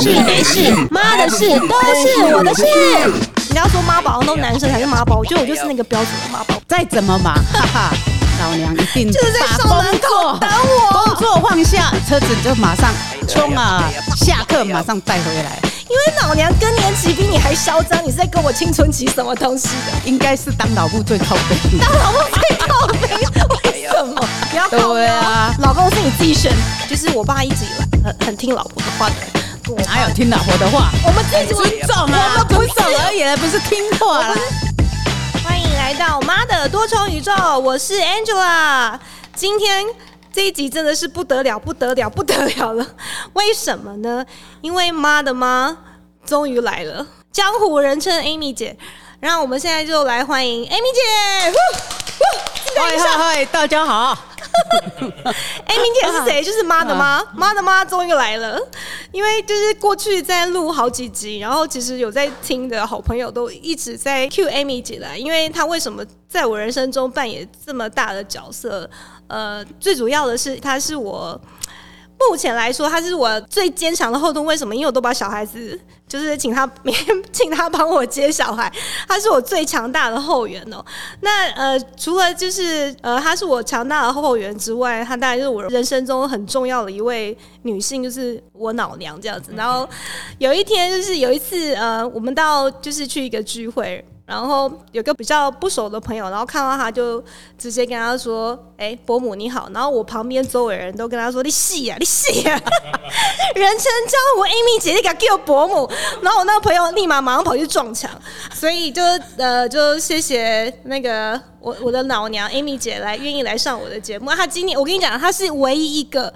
事没事，妈的事都是我的事。你要说妈宝都男生才是妈宝，我觉得我就是那个标准的妈宝。再怎么忙，哈哈，老娘一定就是在把校门口工作等我工作放下，车子就马上冲啊，下课马上带回来，因为老娘更年期比你还嚣张，你是在跟我青春期什么东西的？应该是当老布最靠背。当老公最靠背，为什么？不要靠背啊老公是你自己选，就是我爸一直以来很很听老婆的话的人。哪有听老婆的话？我们自己尊重啊，我们不是而已，不是听话啦。欢迎来到妈的多重宇宙，我是 Angela。今天这一集真的是不得了，不得了，不得了了！为什么呢？因为妈的妈终于来了，江湖人称 Amy 姐。然后我们现在就来欢迎 Amy 姐。嗨嗨嗨，大家好。Amy 姐是谁？就是妈的妈，妈的妈终于来了。因为就是过去在录好几集，然后其实有在听的好朋友都一直在 cue Amy 姐来，因为她为什么在我人生中扮演这么大的角色？呃，最主要的是她是我。目前来说，她是我最坚强的后盾。为什么？因为我都把小孩子，就是请他每天 请他帮我接小孩，她是我最强大的后援哦。那呃，除了就是呃，她是我强大的后援之外，她当然是我人生中很重要的一位女性，就是我老娘这样子。然后有一天，就是有一次呃，我们到就是去一个聚会。然后有个比较不熟的朋友，然后看到他就直接跟他说：“哎，伯母你好。”然后我旁边周围人都跟他说：“你戏呀，你戏呀！” 人称江湖 Amy 姐，你敢给我伯母？然后我那个朋友立马马上跑去撞墙，所以就呃就谢谢那个我我的老娘 Amy 姐来愿意来上我的节目。她今年我跟你讲，她是唯一一个。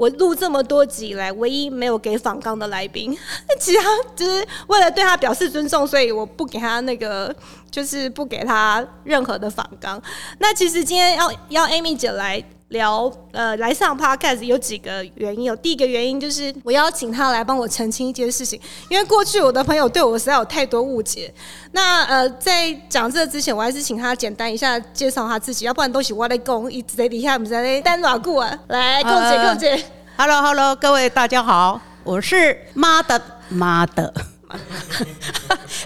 我录这么多集以来，唯一没有给访刚的来宾，其他就是为了对他表示尊重，所以我不给他那个，就是不给他任何的访刚。那其实今天要要 Amy 姐来聊，呃，来上 Podcast 有几个原因。有第一个原因就是我邀请他来帮我澄清一件事情，因为过去我的朋友对我实在有太多误解。那呃，在讲这之前，我还是请他简单一下介绍他自己，要不然都是我在讲，一直在底下我们在单软固啊。来，共姐，共姐。Hello Hello，各位大家好，我是妈的妈的。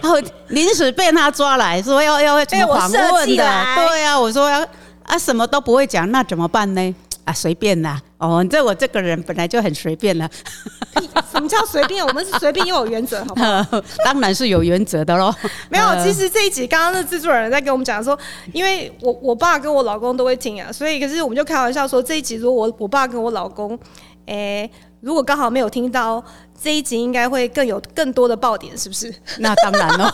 然后临时被他抓来说要要怎么访被我设问的，计来对啊，我说要啊什么都不会讲，那怎么办呢？啊随便啦，哦，这我这个人本来就很随便了，什么叫随便？我们是随便又有原则，好不好？当然是有原则的喽。没有，呃其实这一集刚刚那制作人在跟我们讲说，因为我我爸跟我老公都会听啊，所以可是我们就开玩笑说，这一集如果我我爸跟我老公，诶、如果刚好没有听到这一集，应该会更有更多的爆点，是不是？那当然喽，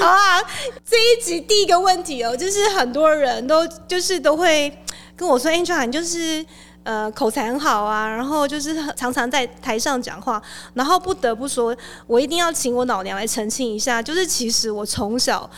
好啊，这一集第一个问题哦，就是很多人都就是都会跟我说，Angel，你就是呃口才很好啊，然后就是常常在台上讲话，然后不得不说，我一定要请我老娘来澄清一下，就是其实我从小。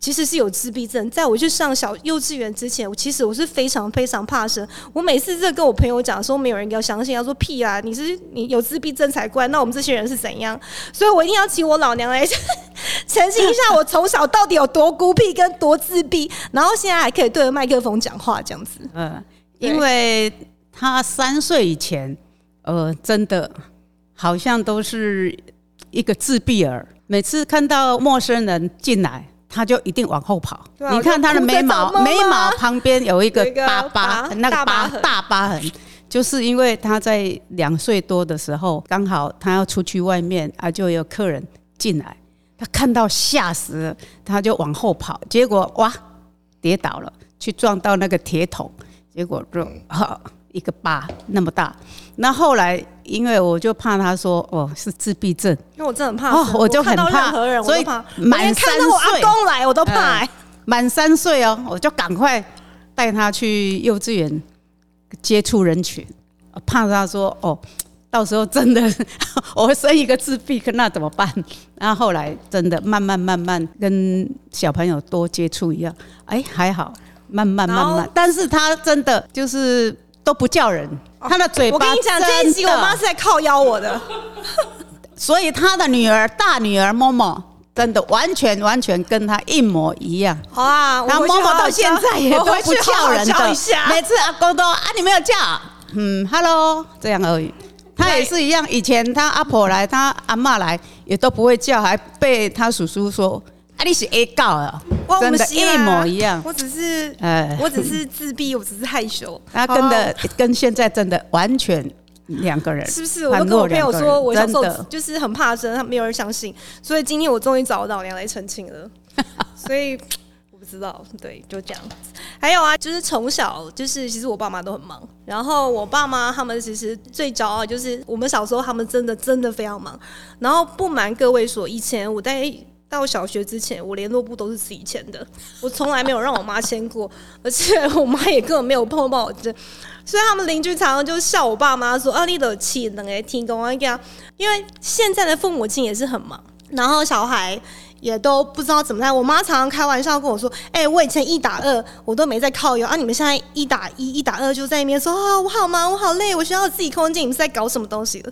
其实是有自闭症，在我去上小幼稚园之前，我其实我是非常非常怕生。我每次这跟我朋友讲的时候，没有人要相信，他说屁啊，你是你有自闭症才怪。那我们这些人是怎样？所以我一定要请我老娘来 澄清一下，我从小到底有多孤僻跟多自闭，然后现在还可以对着麦克风讲话这样子。嗯，因为他三岁以前，呃，真的好像都是一个自闭儿，每次看到陌生人进来。他就一定往后跑。啊你看他的眉毛，眉毛旁边有一个疤疤，那个疤大疤痕。就是因为他在两岁多的时候，刚好他要出去外面啊，就有客人进来，他看到吓死了，他就往后跑，结果哇，跌倒了，去撞到那个铁桶，结果就哈、一个疤那么大。那后来因为我就怕他说哦是自闭症，因为我真的很怕，哦我就很怕任何人所以都怕，我满看到我阿三岁公来我都怕。满三岁哦，我就赶快带他去幼稚园接触人群，怕他说哦，到时候真的 我会生一个自闭，那怎么办？然后后来真的慢慢慢慢跟小朋友多接触一样，哎，还好，慢慢慢慢，但是他真的就是都不叫人，他的嘴巴我跟你讲，这一集我妈是在靠腰我的。所以他的女儿大女儿默默真的完全完全跟他一模一样。好啊，我然后回去好好默默到现在也都不叫人的。每次阿公都啊你没有叫，嗯，hello 这样而已，他也是一样，以前他阿婆来，他阿妈来，也都不会叫，还被他叔叔说：“啊，你是 A 告啊！”真的，一模一样。我只是，呃，我只是自闭，我只是害羞。他 跟的跟现在真的完全两个人，是不是？我都跟我朋友说，我小时候就是很怕生，他没有人相信，所以今天我终于找到老娘来澄清了。所以我不。知道，对，就这样。还有啊，就是从小就是，其实我爸妈都很忙。然后我爸妈他们其实最骄傲就是，我们小时候他们真的真的非常忙。然后不瞒各位说，以前我在到小学之前，我联络簿都是自己签的，我从来没有让我妈签过，而且我妈也根本没有碰过我这。所以他们邻居常常就笑我爸妈说：“啊，你的气能来听懂啊。”因为现在的父母亲也是很忙，然后小孩。也都不知道怎么在。我妈常常开玩笑跟我说：“哎，我以前一打二，我都没在靠油啊！你们现在一打一，一打二就在那边说啊，我好忙，我好累，我需要自己空间。你们是在搞什么东西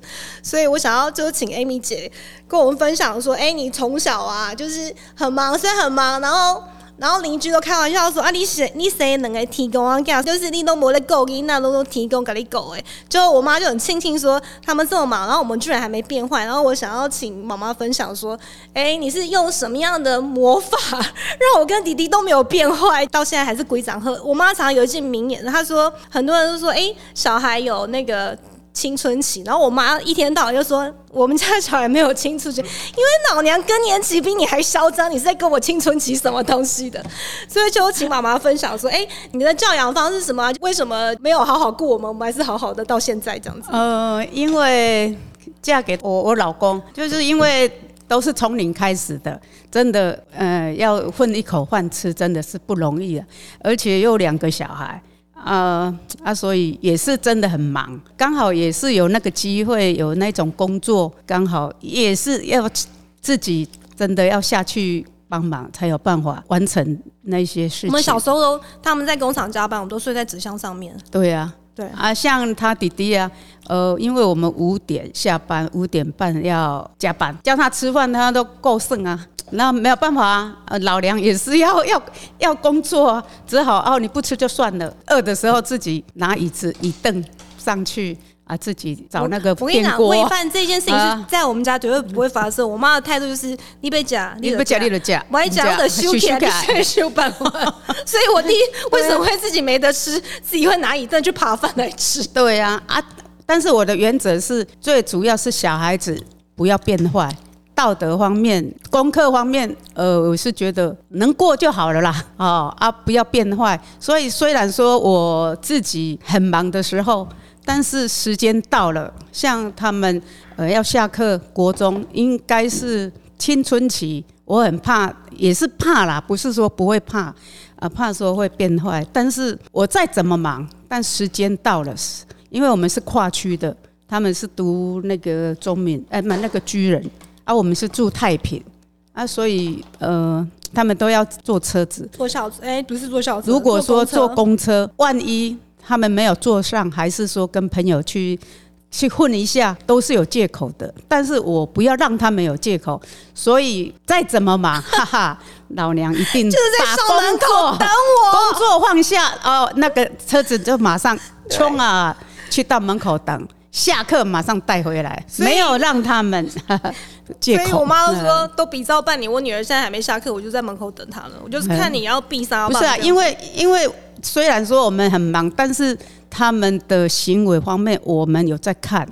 所以我想要就请 Amy 姐跟我们分享说：，哎，你从小啊，就是很忙，虽然很忙，然后。然后邻居都开玩笑说：“啊，你谁你谁能够提供啊？就是你都没得够，你那都都提供给你狗哎。”就我妈就很庆幸说他们这么忙，然后我们居然还没变坏。然后我想要请妈妈分享说：“哎，你是用什么样的魔法让我跟弟弟都没有变坏，到现在还是鬼长鹤？”我妈常常有一句名言，她说：“很多人都说，哎，小孩有那个。”青春期，然后我妈一天到晚就说我们家小孩没有青春期，因为老娘更年期比你还嚣张，你是在跟我青春期什么东西的？所以就请妈妈分享说，哎，你的教养方式什么？为什么没有好好顾我们？我们还是好好的到现在这样子。呃，因为嫁给我我老公，就是因为都是从零开始的，真的，呃，要混一口饭吃真的是不容易啊，而且又两个小孩。呃啊，所以也是真的很忙，刚好也是有那个机会，有那种工作，刚好也是要自己真的要下去帮忙，才有办法完成那些事情。我们小时候都他们在工厂加班，我们都睡在纸箱上面。对呀，对啊，像他弟弟啊，呃，因为我们五点下班，五点半要加班，叫他吃饭，他都够剩啊。那没有办法啊，老娘也是要要要工作啊，只好哦，你不吃就算了。饿的时候自己拿椅子一凳上去啊，自己找那个我跟你讲，喂饭这件事情是在我们家绝对不会发生。我妈的态度就是你被夹，你被夹，你的夹，我还讲的修改，修修办法。所以我弟为什么会自己没得吃，自己会拿椅凳去扒饭来吃？对呀啊，但是我的原则是最主要是小孩子不要变坏。道德方面、功课方面，呃，我是觉得能过就好了啦，哦啊，不要变坏。所以虽然说我自己很忙的时候，但是时间到了，像他们呃要下课，国中应该是青春期，我很怕，也是怕啦，不是说不会怕，啊，怕说会变坏。但是我再怎么忙，但时间到了，因为我们是跨区的，他们是读那个中闽，哎，不，那个居人。啊，我们是住太平啊，所以呃，他们都要坐车子，坐校哎，不是坐校车。如果说坐公车，万一他们没有坐上，还是说跟朋友去去混一下，都是有借口的。但是我不要让他们有借口，所以再怎么忙，哈哈，老娘一定就是在校门口等我，工作放下哦，那个车子就马上冲啊，去到门口等。下课马上带回来，没有让他们 借口。所以我妈都说都比照办理。我女儿现在还没下课，我就在门口等她了。我就是看你要闭上。不是啊，因为因为虽然说我们很忙，但是他们的行为方面我们有在看，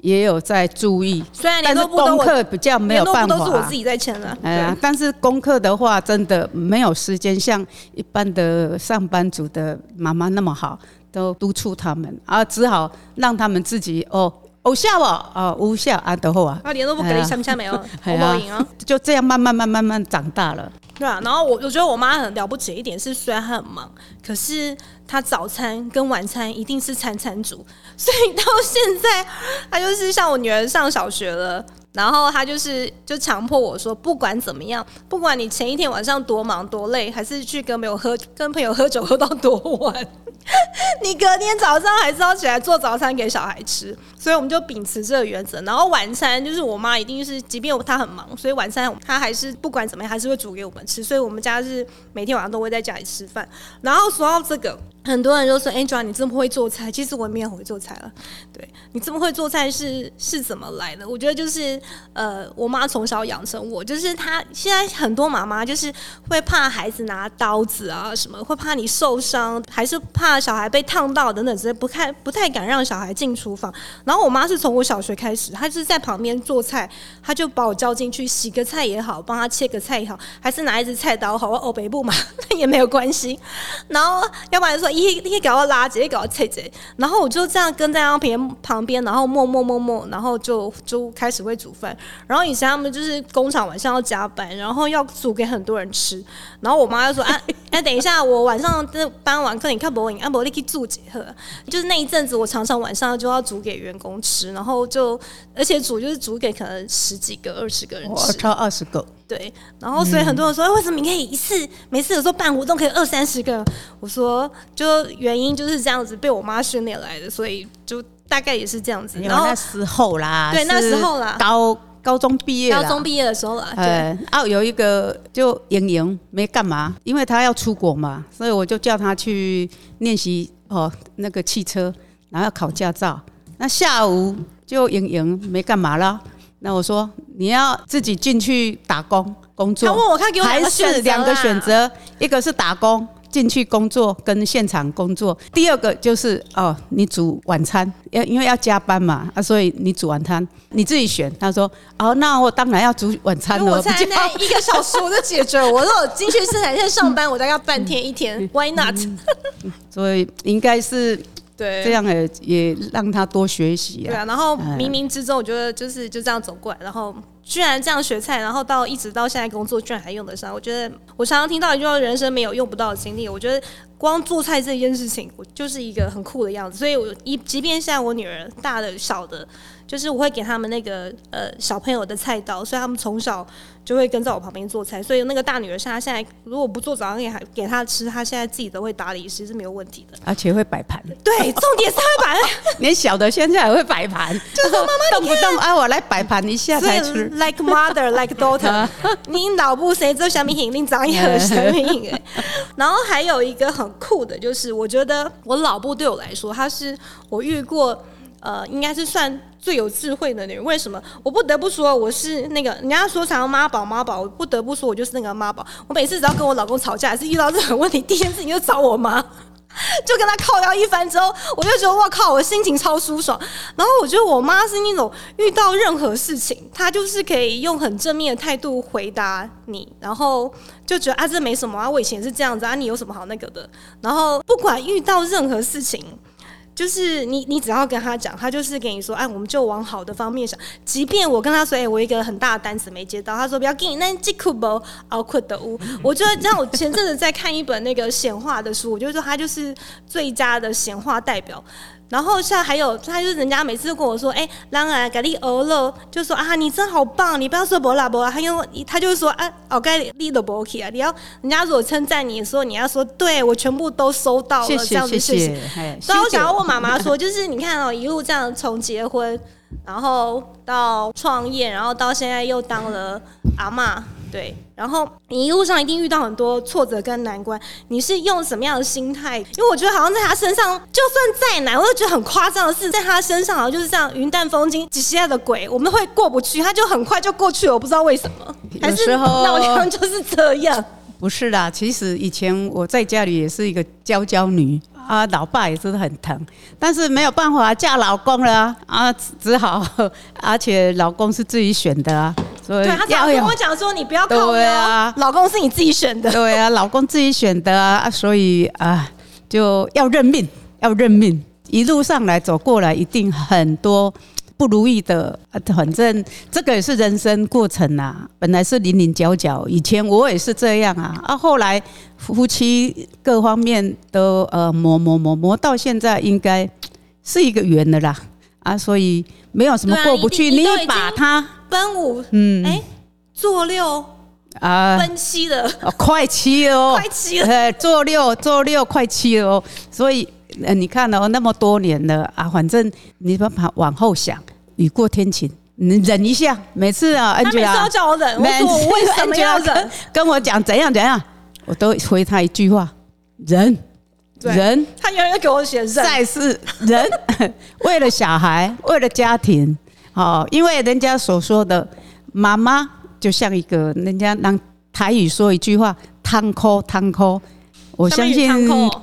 也有在注意。虽然但是功课比较没有办法，都是我自己在签了。哎呀，但是功课的话，真的没有时间像一般的上班族的妈妈那么好。都督促他们啊，只好让他们自己哦，偶像哦，哦，偶像啊，等会啊，啊，连都不给你相下没有，好不赢啊，就这样慢慢慢慢慢长大了。对啊，然后我我觉得我妈很了不起一点是，虽然她很忙，可是她早餐跟晚餐一定是餐餐煮，所以到现在她就是像我女儿上小学了。然后她就是就强迫我说，不管怎么样，不管你前一天晚上多忙多累，还是去跟朋友喝跟朋友喝酒喝到多晚，你隔天早上还是要起来做早餐给小孩吃。所以我们就秉持这个原则。然后晚餐就是我妈一定是，即便她很忙，所以晚餐她还是不管怎么样还是会煮给我们吃。所以我们家是每天晚上都会在家里吃饭。然后说到这个。很多人都说：“Angela，你这么会做菜，其实我也没有会做菜了。对你这么会做菜是是怎么来的？我觉得就是呃，我妈从小养成我，就是她现在很多妈妈就是会怕孩子拿刀子啊什么，会怕你受伤，还是怕小孩被烫到等等之类，不太不太敢让小孩进厨房。然后我妈是从我小学开始，她就是在旁边做菜，她就把我叫进去洗个菜也好，帮她切个菜也好，还是拿一只菜刀好，我欧北部嘛，那也没有关系。然后要不然说。一一搞到拉，直接搞到切切，然后我就这样跟在他边旁边，然后默默默默，然后就就开始会煮饭。然后以前他们就是工厂晚上要加班，然后要煮给很多人吃。然后我妈就说：“啊，哎，等一下，我晚上这班完课，你看博影，啊，博你可以煮几盒。”就是那一阵子，我常常晚上就要煮给员工吃，然后就而且煮就是煮给可能十几个、二十个人吃，超二十个。对，然后所以很多人说，为什么你可以一次每次有时候办活动可以二三十个？我说，就原因就是这样子被我妈训练来的，所以就大概也是这样子。然后那时候啦，对，那时候啦，高高中毕业，高中毕业的时候啦，对。啊，有一个就莹莹没干嘛，因为她要出国嘛，所以我就叫她去练习哦那个汽车，然后要考驾照。那下午就莹莹没干嘛了。那我说你要自己进去打工工作，他问我看给我还是两个选择，一个是打工进去工作跟现场工作，第二个就是哦你煮晚餐，要因为要加班嘛啊，所以你煮晚餐你自己选。他说哦那我当然要煮晚餐了，我在那一个小时我就解决。我说我进去生产线上班，我大概半天一天，Why not？所以应该是。对，这样也也让他多学习啊。对啊，然后冥冥之中，我觉得就是就这样走过来，然后居然这样学菜，然后到一直到现在工作，居然还用得上。我觉得我常常听到一句话：人生没有用不到的经历。我觉得光做菜这件事情，我就是一个很酷的样子。所以，我一即便现在我女儿大的小的。就是我会给他们那个呃小朋友的菜刀，所以他们从小就会跟在我旁边做菜。所以那个大女儿像她现在如果不做早上给还给她吃，她现在自己都会打理，其实是没有问题的。而且会摆盘。对，重点是会摆盘。连小的现在也会摆盘，就说妈妈动不动啊，我来摆盘一下才吃。Like mother, like daughter。你脑部谁知道小米肯定长一个小米哎。然后还有一个很酷的，就是我觉得我老部对我来说，她是我遇过呃，应该是算。最有智慧的女人，为什么？我不得不说，我是那个人家说常妈宝妈宝，我不得不说，我就是那个妈宝。我每次只要跟我老公吵架，还是遇到任何问题，第一件事情就找我妈，就跟他靠聊一番之后，我就觉得我靠，我心情超舒爽。然后我觉得我妈是那种遇到任何事情，她就是可以用很正面的态度回答你，然后就觉得啊，这没什么啊，我以前是这样子啊，你有什么好那个的？然后不管遇到任何事情。就是你，你只要跟他讲，他就是给你说，哎，我们就往好的方面想。即便我跟他说，哎，我一个很大的单子没接到，他说不要给你那几苦不熬苦的屋。我觉得，像我前阵子在看一本那个显化的书，我就说他就是最佳的显化代表。然后像还有，他就是人家每次都跟我说，哎，当然给你欧了，就说啊，你真好棒，你不要说博拉博拉，他用他就说啊，哦，该你的博 k 啊，你要人家如果称赞你的时候，你要说对我全部都收到了，这样子谢谢。所以我想要问妈妈说，就是你看哦，一路这样从结婚，然后到创业，然后到现在又当了阿妈。对，然后你一路上一定遇到很多挫折跟难关，你是用什么样的心态？因为我觉得好像在他身上，就算再难，我都觉得很夸张的是，在他身上好像就是这样云淡风轻，几十的鬼，我们会过不去，他就很快就过去了，我不知道为什么，还是老娘就是这样。不是啦，其实以前我在家里也是一个娇娇女啊，老爸也是很疼，但是没有办法嫁老公了啊，只好，而且老公是自己选的啊。对他常跟我讲说：“你不要靠我啊，老公是你自己选的。”对啊，老公自己选的啊，所以啊，就要认命，要认命。一路上来走过来，一定很多不如意的。反正这个也是人生过程啊，本来是零零角角。以前我也是这样啊，啊，后来夫妻各方面都呃磨磨磨磨，到现在应该是一个圆的啦啊，所以没有什么过不去。你把它。奔五，嗯，哎，做六啊，奔七了，快七哦，快七了，做六做六快七了哦，所以呃，你看哦，那么多年了啊，反正你把把往后想，雨过天晴，你忍一下。每次啊他每次都，Angela 叫我忍，我每说我为什么要忍跟？跟我讲怎样怎样，我都回他一句话：忍，对忍。他原来给我写忍。再是人，为了小孩，为了家庭，哦，因为人家所说的妈妈就像一个人家让台语说一句话“汤抠汤抠”，我相信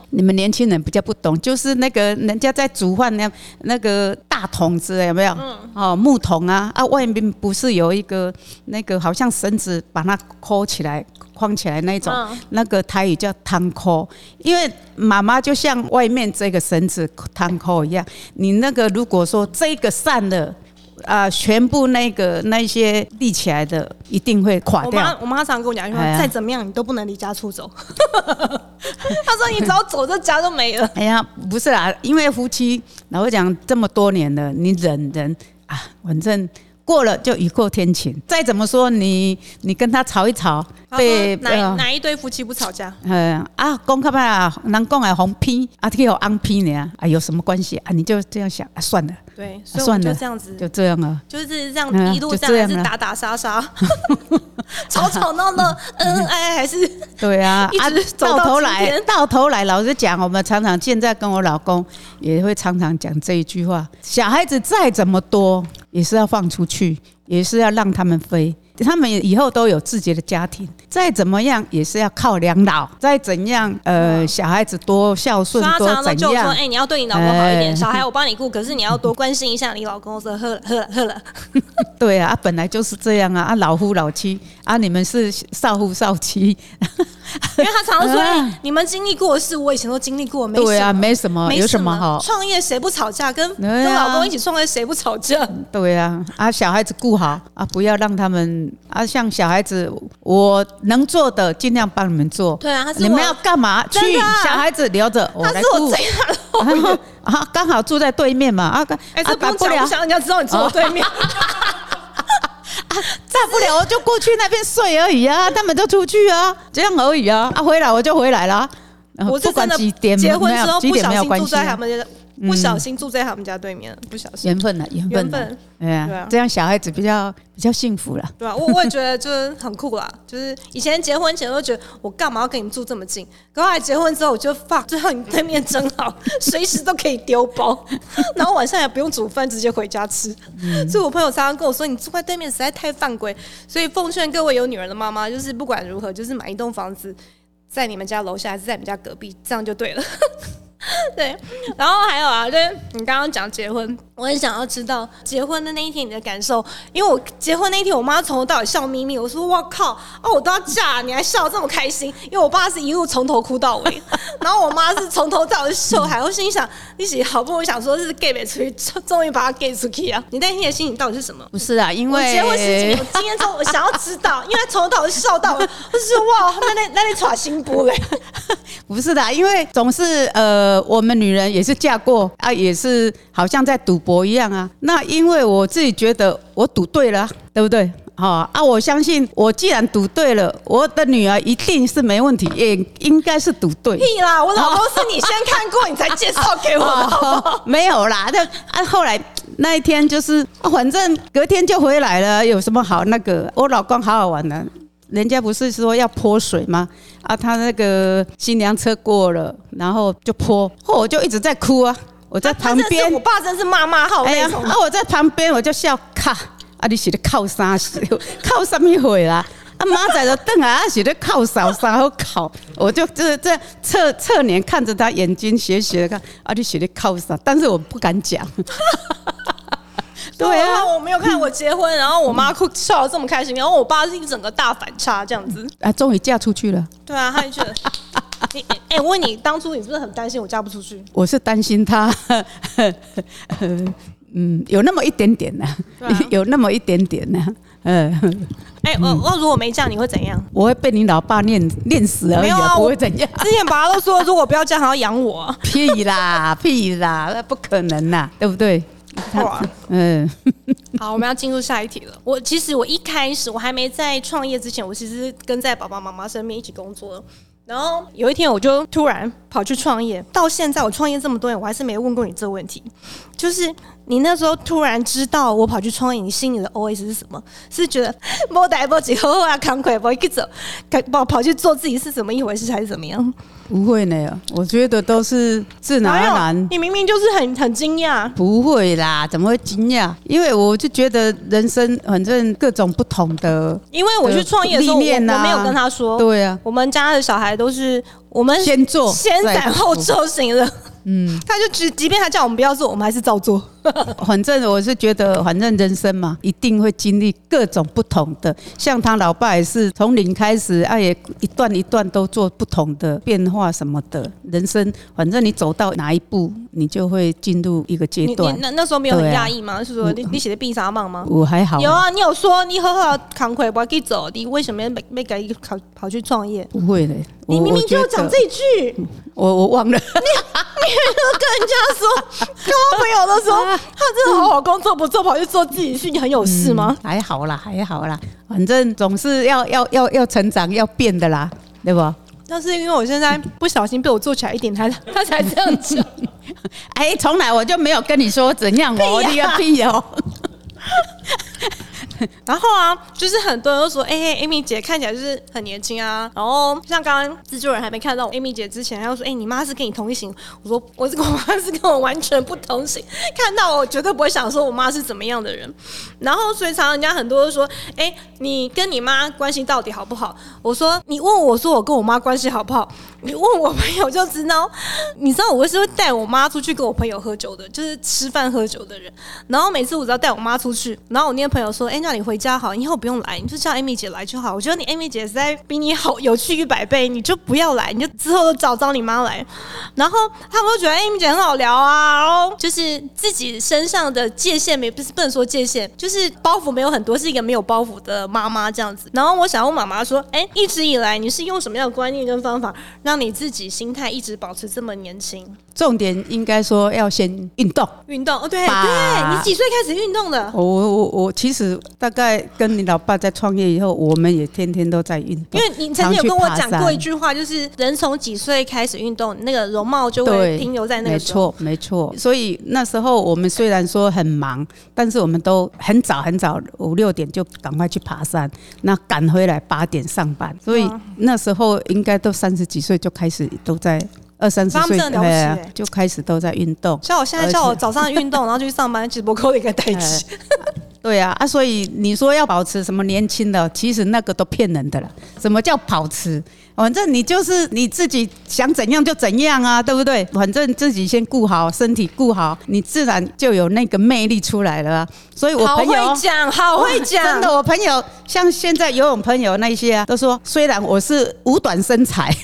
你们年轻人比较不懂，就是那个人家在煮饭那那个大桶子有没有？哦，木桶啊啊，外面不是有一个那个好像绳子把它扣起来。框起来那一种，嗯那个台语叫汤扣，因为妈妈就像外面这个绳子汤扣一样，你那个如果说这个散了。啊、全部那个那些立起来的一定会垮掉我。妈我妈常跟我讲一句话，哎再怎么样你都不能离家出走。她说你只要走，这家就没了。哎呀，不是啦，因为夫妻老实讲这么多年了，你忍忍啊，反正过了就雨过天晴。再怎么说你你跟他吵一吵，她被说哪哪一对夫妻不吵架？呃啊，公开嘛啊人讲啊红批啊，去有红批你啊，啊有什么关系啊？你就这样想啊，算了，对，所以我算了就这样子，就这样了。就是这样嗯一路这样了上还是打打杀杀，吵吵闹闹，恩恩爱爱，还是 对啊一，啊直，走到头来天，到头来，老实讲，我们常常现在跟我老公也会常常讲这一句话：小孩子再怎么多，也是要放出去，也是要让他们飞。他们以后都有自己的家庭，再怎么样也是要靠两老。再怎样，呃，小孩子多孝顺多怎常就说：“样哎、，你要对你老公好一点，哎小孩我帮你顾，可是你要多关心一下你老公。”我说：“喝了，喝了，喝了。对啊，啊本来就是这样啊，啊，老夫老妻啊，你们是少夫少妻，” 因为他常常说：“ 啊哎、你们经历过的事，我以前都经历过，没对啊，没什么，有没什什么好？创业谁不吵架？跟啊跟老公一起创业谁不吵架？对啊，啊，小孩子顾好啊，不要让他们啊，像小孩子，我能做的尽量帮你们做。对啊，你们要干嘛？去小孩子留着，我来顾。啊，刚好住在对面嘛，啊，哎、啊这不用讲，不想让人家知道你住我对面。大不了我就过去那边睡而已啊，他们都出去啊，这样而已啊，啊，回来我就回来了。我不管几点结婚之后不小心住。在他们家，不小心住在他们家对面，不小心。缘分了，缘分缘分，对啊这样小孩子比较比较幸福了。对啊，我我也觉得就是很酷啦。就是以前结婚前都觉得我干嘛要跟你们住这么近，可后来结婚之后我就放，最后你对面真好，随时都可以丢包，然后晚上也不用煮饭，直接回家吃。所以我朋友常常跟我说，你住在对面实在太犯规。所以奉劝各位有女儿的妈妈，就是不管如何，就是买一栋房子。在你们家楼下还是在你们家隔壁，这样就对了。对，然后还有啊，就是你刚刚讲结婚，我很想要知道结婚的那一天你的感受，因为我结婚那一天，我妈从头到尾笑眯眯，我说我靠，哦我都要嫁了，你还笑得这么开心，因为我爸是一路从头哭到尾，然后我妈是从头到尾秀海，我心想，一起好不容易想说是 gay 出去，终终于把他 gay 出去啊，你那天的心情到底是什么？不是啊，因为我结婚十几年，我今天之后我想要知道，因为他从头到尾笑到尾，我就说哇，那那那你耍新不嘞，不是的，因为总是呃，我们女人也是嫁过啊，也是好像在赌博一样啊。那因为我自己觉得我赌对了啊，对不对？好、啊，我相信我既然赌对了，我的女儿一定是没问题，也应该是赌对。屁啦！我老公是你先看过，你才介绍给我的，好好？哦，没有啦，那啊后来那一天就是，啊反正隔天就回来了，有什么好那个？我老公好好玩的，人家不是说要泼水吗？啊，他那个新娘车过了，然后就泼，后我就一直在哭啊，我在旁边我爸真是骂骂好那种。啊我在旁边我就笑，卡，啊你写的 靠啥？靠什么回啦？啊妈在的凳啊，啊是咧靠啥啥好靠？我就这这侧侧脸看着他眼睛斜斜的看，啊你写的靠啥？但是我不敢讲。对啊，我没有看我结婚，然后我妈哭笑的这么开心，然后我爸是一整个大反差这样子。啊终于嫁出去了。对啊，他就觉得，你哎、我问你，当初你是不是很担心我嫁不出去？我是担心他，嗯，有那么一点点呢、对啊 有那么一点点呢、嗯，哎、我我如果没嫁，你会怎样？我会被你老爸念念死而已啊，不没有啊我会怎样。之前爸爸都说，如果不要嫁，还要养我、啊。屁啦屁啦，那不可能呐，对不对？哇嗯，好，我们要进入下一题了。我其实我一开始我还没在创业之前，我其实跟在爸爸妈妈身边一起工作。然后有一天我就突然跑去创业，到现在我创业这么多年，我还是没问过你这个问题，就是你那时候突然知道我跑去创业，你心里的 OS 是什么？是觉得莫逮不起好好啊，扛快不一走，跑跑去做自己是怎么一回事，还是怎么样？不会呢，我觉得都是自然而然。你明明就是很很惊讶。不会啦，怎么会惊讶？因为我就觉得人生反正各种不同的。因为我去创业的时候，我没有跟他说。对啊，我们家的小孩都是我们先做，先斩后奏型的。嗯，他就只即便他叫我们不要做，我们还是照做。反正我是觉得，反正人生嘛，一定会经历各种不同的。像他老爸也是从零开始，啊也一段一段都做不同的变化什么的。人生反正你走到哪一步，你就会进入一个阶段。那那时候没有很压抑吗？是说你你写的必杀梦吗？我还好。有啊，你有说你好好扛亏不给走，你为什么没没改跑跑去创业？不会的，你明明就讲这句，我我忘了。你你跟人家说，跟我朋友都说，他真的好好工作不做，跑去做自己，事你很有事吗？还好啦，还好啦，反正总是要要要要成长，要变的啦，对不？但是因为我现在不小心被我做起来一点，他他才这样子。哎，从来我就没有跟你说怎样我，你个屁哦。然后啊，就是很多人都说，哎，Amy 姐看起来就是很年轻啊。然后像刚刚制作人还没看到 Amy 姐之前，他又说，哎，你妈是跟你同一型。我说，我这个我妈是跟我完全不同型。看到我绝对不会想说我妈是怎么样的人。然后所以常人家很多都说，哎，你跟你妈关系到底好不好？我说，你问我说我跟我妈关系好不好？你问我朋友就知道。你知道我是会带我妈出去跟我朋友喝酒的，就是吃饭喝酒的人。然后每次我只要带我妈出去，然后我那些朋友说，哎。叫你回家好，以后不用来，你就叫 Amy 姐来就好。我觉得你 Amy 姐实在比你好有趣一百倍，你就不要来，你就之后都找找你妈来。然后他们都觉得 Amy 姐很好聊啊，然后就是自己身上的界限没不是不能说界限，就是包袱没有很多，是一个没有包袱的妈妈这样子。然后我想问妈妈说，哎，一直以来你是用什么样的观念跟方法，让你自己心态一直保持这么年轻？重点应该说要先运动，运动哦，对对，你几岁开始运动的？我我我其实。大概跟你老爸在创业以后，我们也天天都在运动。因为你曾经有跟我讲过一句话，就是人从几岁开始运动，那个容貌就会停留在那个。没错，没错。所以那时候我们虽然说很忙，但是我们都很早很早五六点就赶快去爬山，那赶回来八点上班。所以那时候应该都三十几岁就开始都在二三十岁对，就开始都在运动。像我现在叫我早上运动，然后就去上班，直播扣一个代志。对啊，啊，所以你说要保持什么年轻的，其实那个都骗人的了。什么叫保持？反正你就是你自己想怎样就怎样啊，对不对？反正自己先顾好身体，顾好，你自然就有那个魅力出来了。所以我朋友好会讲，好会讲，真的，我朋友像现在游泳朋友那些啊，都说虽然我是五短身材。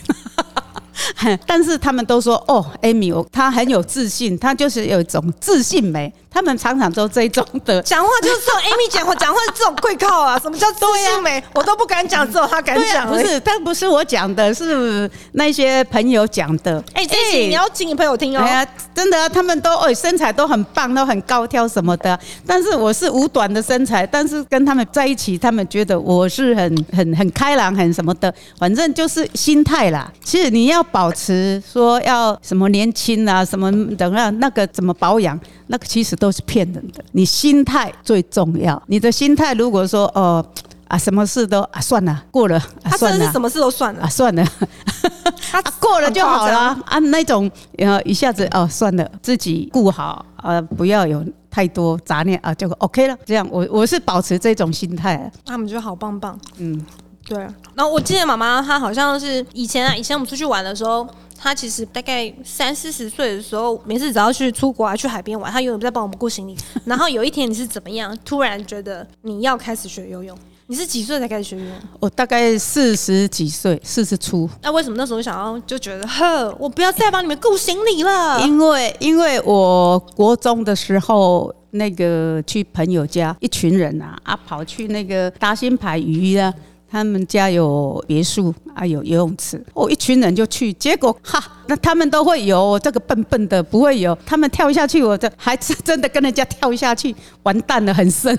但是他们都说哦艾米，我她很有自信，他就是有一种自信美。他们常常都这种的讲话，就是说 Amy 讲话，讲话是这种跪靠啊。什么叫自信美？我都不敢讲，只有他敢讲。不是，但不是我讲的，是那些朋友讲的。哎，这些你要请你朋友听哦。哎呀，真的，他们都哦身材都很棒，都很高挑什么的。但是我是五短的身材，但是跟他们在一起，他们觉得我是很很很开朗，很什么的。反正就是心态啦。其实你要。保持说要什么年轻啊，什么等啊那个怎么保养，那个其实都是骗人的。你心态最重要，你的心态如果说哦啊，什么事都啊算了过了，他真的是什么事都算了。啊算了，他 过了就好了。啊那种呃一下子哦算了，自己顾好啊，不要有太多杂念啊就 OK 了。这样我我是保持这种心态，他们觉得好棒棒，嗯。对，然后我记得妈妈她好像是以前啊，以前我们出去玩的时候，她其实大概三四十岁的时候，每次只要去出国啊，去海边玩，她永远在帮我们顾行李。然后有一天你是怎么样，突然觉得你要开始学游泳？你是几岁才开始学游泳？我大概四十几岁，四十出。那为什么那时候想要就觉得，呵，我不要再帮你们顾行李了？因为因为我国中的时候，那个去朋友家，一群人啊啊，跑去那个达兴牌鱼啊。他们家有别墅啊，有游泳池，我、一群人就去，结果哈，那他们都会游，这个笨笨的不会游，他们跳下去，我这还是真的跟人家跳下去，完蛋了，很深。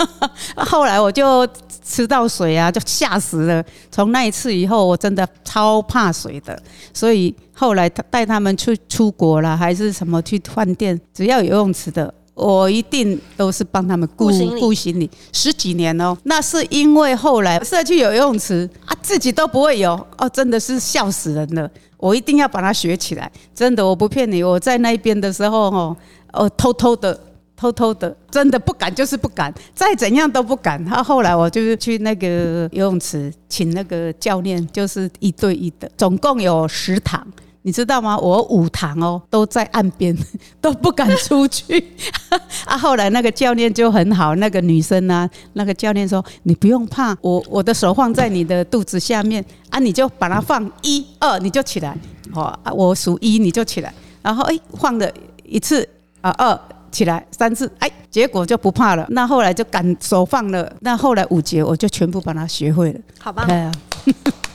后来我就吃到水啊，就吓死了。从那一次以后，我真的超怕水的，所以后来他带他们去出国了，还是什么去饭店，只要有游泳池的。我一定都是帮他们顾顾行李十几年哦，那是因为后来社区有游泳池啊，自己都不会游哦，真的是笑死人了。我一定要把它学起来，真的我不骗你。我在那边的时候哦，哦偷偷的。偷偷的，真的不敢，就是不敢，再怎样都不敢。他后来我就是去那个游泳池，请那个教练，就是一对一的，总共有十堂。你知道吗？我五堂哦，都在岸边，都不敢出去。啊，后来那个教练就很好，那个女生呢、那个教练说：“你不用怕，我我的手放在你的肚子下面啊，你就把它放一二，你就起来。哦，啊，我数一你就起来，然后哎放了一次啊二。”起来三次，哎，结果就不怕了。那后来就敢手放了。那后来五节我就全部把它学会了。好吧，哎呀，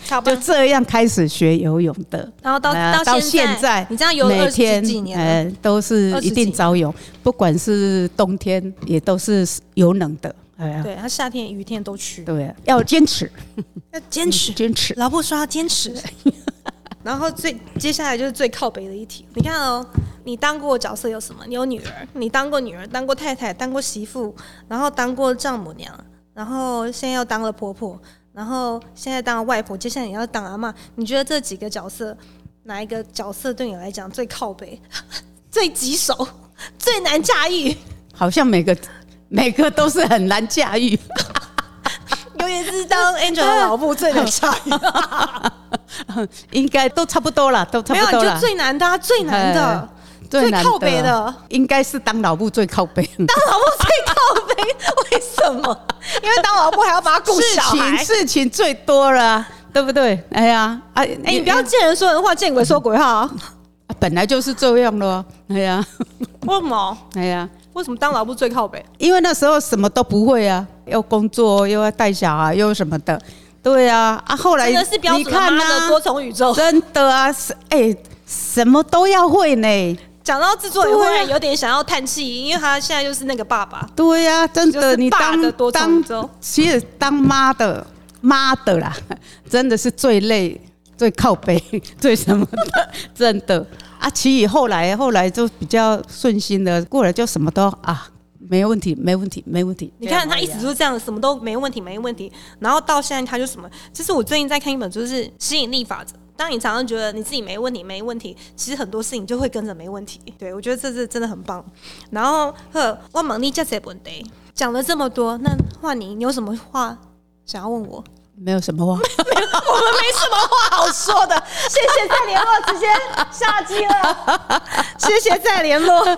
好吧就。这样开始学游泳的。然后到到现现在，你这样游了二十几年了，呃都是一定早泳，不管是冬天也都是游冷的。哎呀，对他夏天、雨天都去，对，要坚持，要坚持。坚持。老婆说要坚持。然后最接下来就是最靠北的一题，你看哦，你当过角色有什么？你有女儿，你当过女儿，当过太太，当过媳妇，然后当过丈母娘，然后现在又当了婆婆，然后现在当了外婆，接下来也要当阿嬷。你觉得这几个角色，哪一个角色对你来讲最靠北、最棘手、最难驾驭？好像每个每个都是很难驾驭。尤其是当 Angel 的老婆最难驾驭。应该都差不多了，都差，不多了你就。最难的啊、最难的。最靠北的，应该是当老布最靠北。当老布最靠北，为什么？因为当老布还要把他顾事小孩情。事情最多了啊，对不对？哎呀，啊，哎、你不要见人说人话，见鬼说鬼话啊！本来就是这样咯。哎呀，为什么？哎呀，为什么当老婆最靠北？因为那时候什么都不会啊，要工作又要带小孩又什么的，对啊，啊，后来真的是标你看准的多重宇宙。真的啊，是哎，什么都要会呢。讲到制作人，对啊忽然有点想要叹气，因为他现在就是那个爸爸，对呀、真的，你当当其实当妈的妈的啦，真的是最累、最靠背、最什么的，真的啊。其实后来后来就比较顺心的，过来就什么都啊，没问题，没问题，没问题。你看他一直都这样，什么都没问题，没问题。然后到现在他就什么，就是我最近在看一本，就是吸引力法则。当你常常觉得你自己没问题，没问题，其实很多事情就会跟着没问题。对我觉得这是真的很棒。然后呵，我猛力加这问题，讲了这么多，那换你，你有什么话想要问我？没有什么话，我们没什么话好说的，谢谢再联络，直接下机了，谢谢再联络，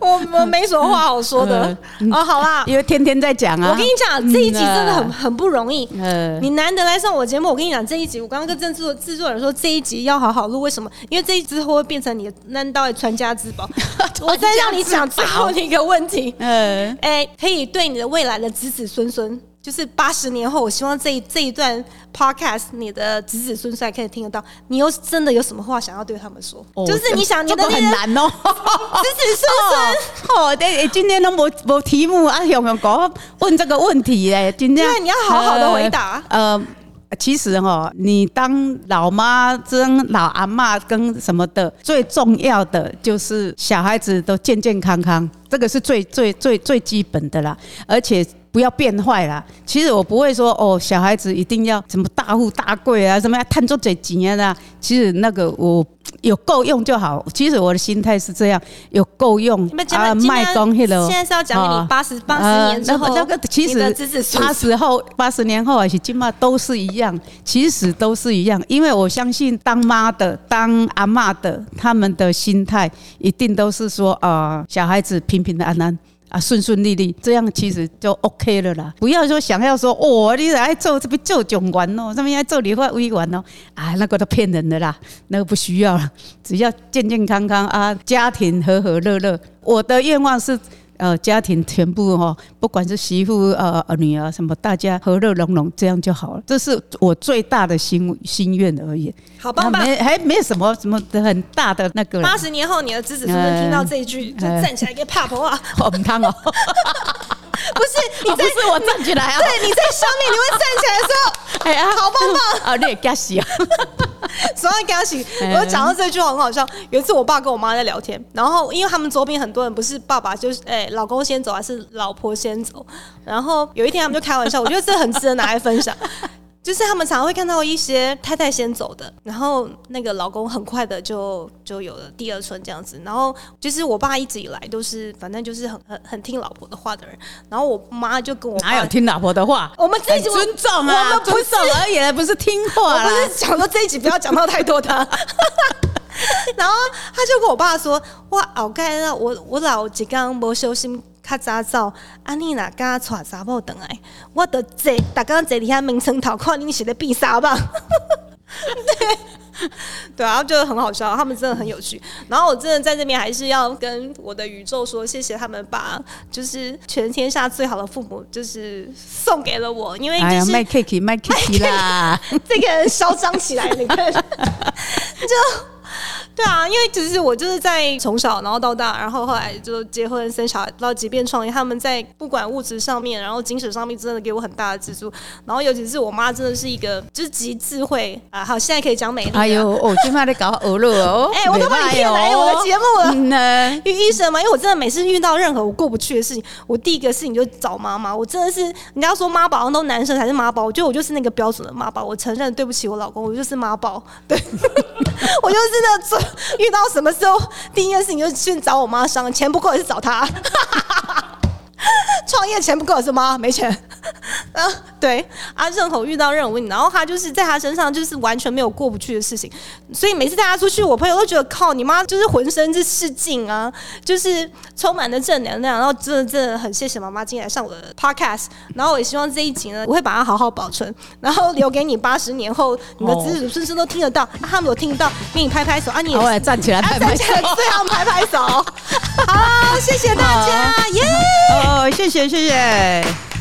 我们没什么话好说的。哦，好啦，因为天天在讲啊。我跟你讲，这一集真的很嗯很不容易。呃，你难得来上我节目，我跟你讲这一集，我刚刚跟制作制作人说这一集要好好录，为什么？因为这一集之后会变成你的难道的 传家之宝。我再让你讲最后的一个问题，嗯，哎、可以对你的未来的子子孙孙，就是八十年后，我希望这一这一段 podcast 你的子子孙孙可以听得到。你有真的有什么话想要对他们说？哦就是你想你这个的那个很难哦。子子孙孙。哦，对，今天都没没题目啊，熊熊讲问这个问题嘞，今天对你要好好的回答呃。其实哈，你当老妈、跟老阿妈跟什么的，最重要的就是小孩子都健健康康，这个是最最最最基本的啦。而且不要变坏啦。其实我不会说哦，小孩子一定要什么大富大贵啊，什么要探出嘴钱啊啦。其实那个我有够用就好。其实我的心态是这样，有够用啊，卖天光迄个。现在是要讲给你哦八十八十呃年之后，那个其实八十后、八十年后还是今嘛都是一样，其实都是一样，因为我相信当妈的、当阿嬷的，他们的心态一定都是说，呃，小孩子平平安安。啊，顺顺利利，这样其实就 OK 了啦。不要说想要说，哦，你来做这边做总员哦，这边要做理发委员哦，啊，那个都骗人的啦，那个不需要了。只要健健康康啊，家庭和和乐乐。我的愿望是呃家庭全部哈，不管是媳妇呃女儿什么，大家和乐融融，这样就好了。这是我最大的心心愿而已。好棒棒！没还没什么什么的很大的那个。八十年后，你的子子孙孙听到这一句，就站起来给 pop 啊！好汤哦。不是，你不是我站起来啊！对，你在上面，你会站起来的时候，哎呀，好棒棒啊！你也干洗啊？什么干洗？我讲到这句话很好笑。有一次，我爸跟我妈在聊天，然后因为他们周边很多人不是爸爸就是哎老公先走，还是老婆先走？然后有一天他们就开玩笑，我觉得这很值得拿来分享。就是他们常常会看到一些太太先走的，然后那个老公很快的就就有了第二春这样子。然后就是我爸一直以来都是反正就是很很很听老婆的话的人。然后我妈就跟我 哪有听老婆的话？我们这一集尊重啊，我们不是而已，不是听话。不是讲到这一集不要讲到太多的。然后他就跟我爸说：“哇，好盖啊，我我老几刚没休息。”较早走，安尼若敢带查某倒来，我得坐，逐工坐伫遐名称头看恁是咧变啥吧？对，对啊，就很好笑，他们真的很有趣。然后我真的在这边还是要跟我的宇宙说，谢谢他们把就是全天下最好的父母就是送给了我，因为就是卖 cake 卖 cake 啦，这个人嚣张起来，你看 就。对啊，因为其实我就是在从小然后到大，然后后来就结婚生小孩，到即便创业，他们在不管物质上面，然后精神上面，真的给我很大的支柱。然后尤其是我妈，真的是一个就是极智慧啊！好，现在可以讲美丽。哎呦，我今晚在搞俄乐哦，哎，我都把你骗来我的节目了。因为 医生嘛，因为我真的每次遇到任何我过不去的事情，我第一个事情就找妈妈。我真的是人家说妈宝都男生才是妈宝，我觉得我就是那个标准的妈宝。我承认对不起我老公，我就是妈宝。对，我就是那最。遇到什么时候，第一件事情就去找我妈商量，钱不够也是找她。创业钱不够是吗？没钱。啊，对。啊，任何遇到任何问题，然后他就是在他身上就是完全没有过不去的事情，所以每次带他出去，我朋友都觉得靠你妈就是浑身是劲啊，就是充满了正能量。然后真的真的很谢谢妈妈今天来上我的 podcast，然后我也希望这一集呢，我会把它好好保存，然后留给你八十年后你的子子孙孙都听得到，他们有听得到，给你拍拍手。啊，你也站起来拍拍手，最好拍拍手。好，谢谢大家，耶！哦，谢谢谢谢。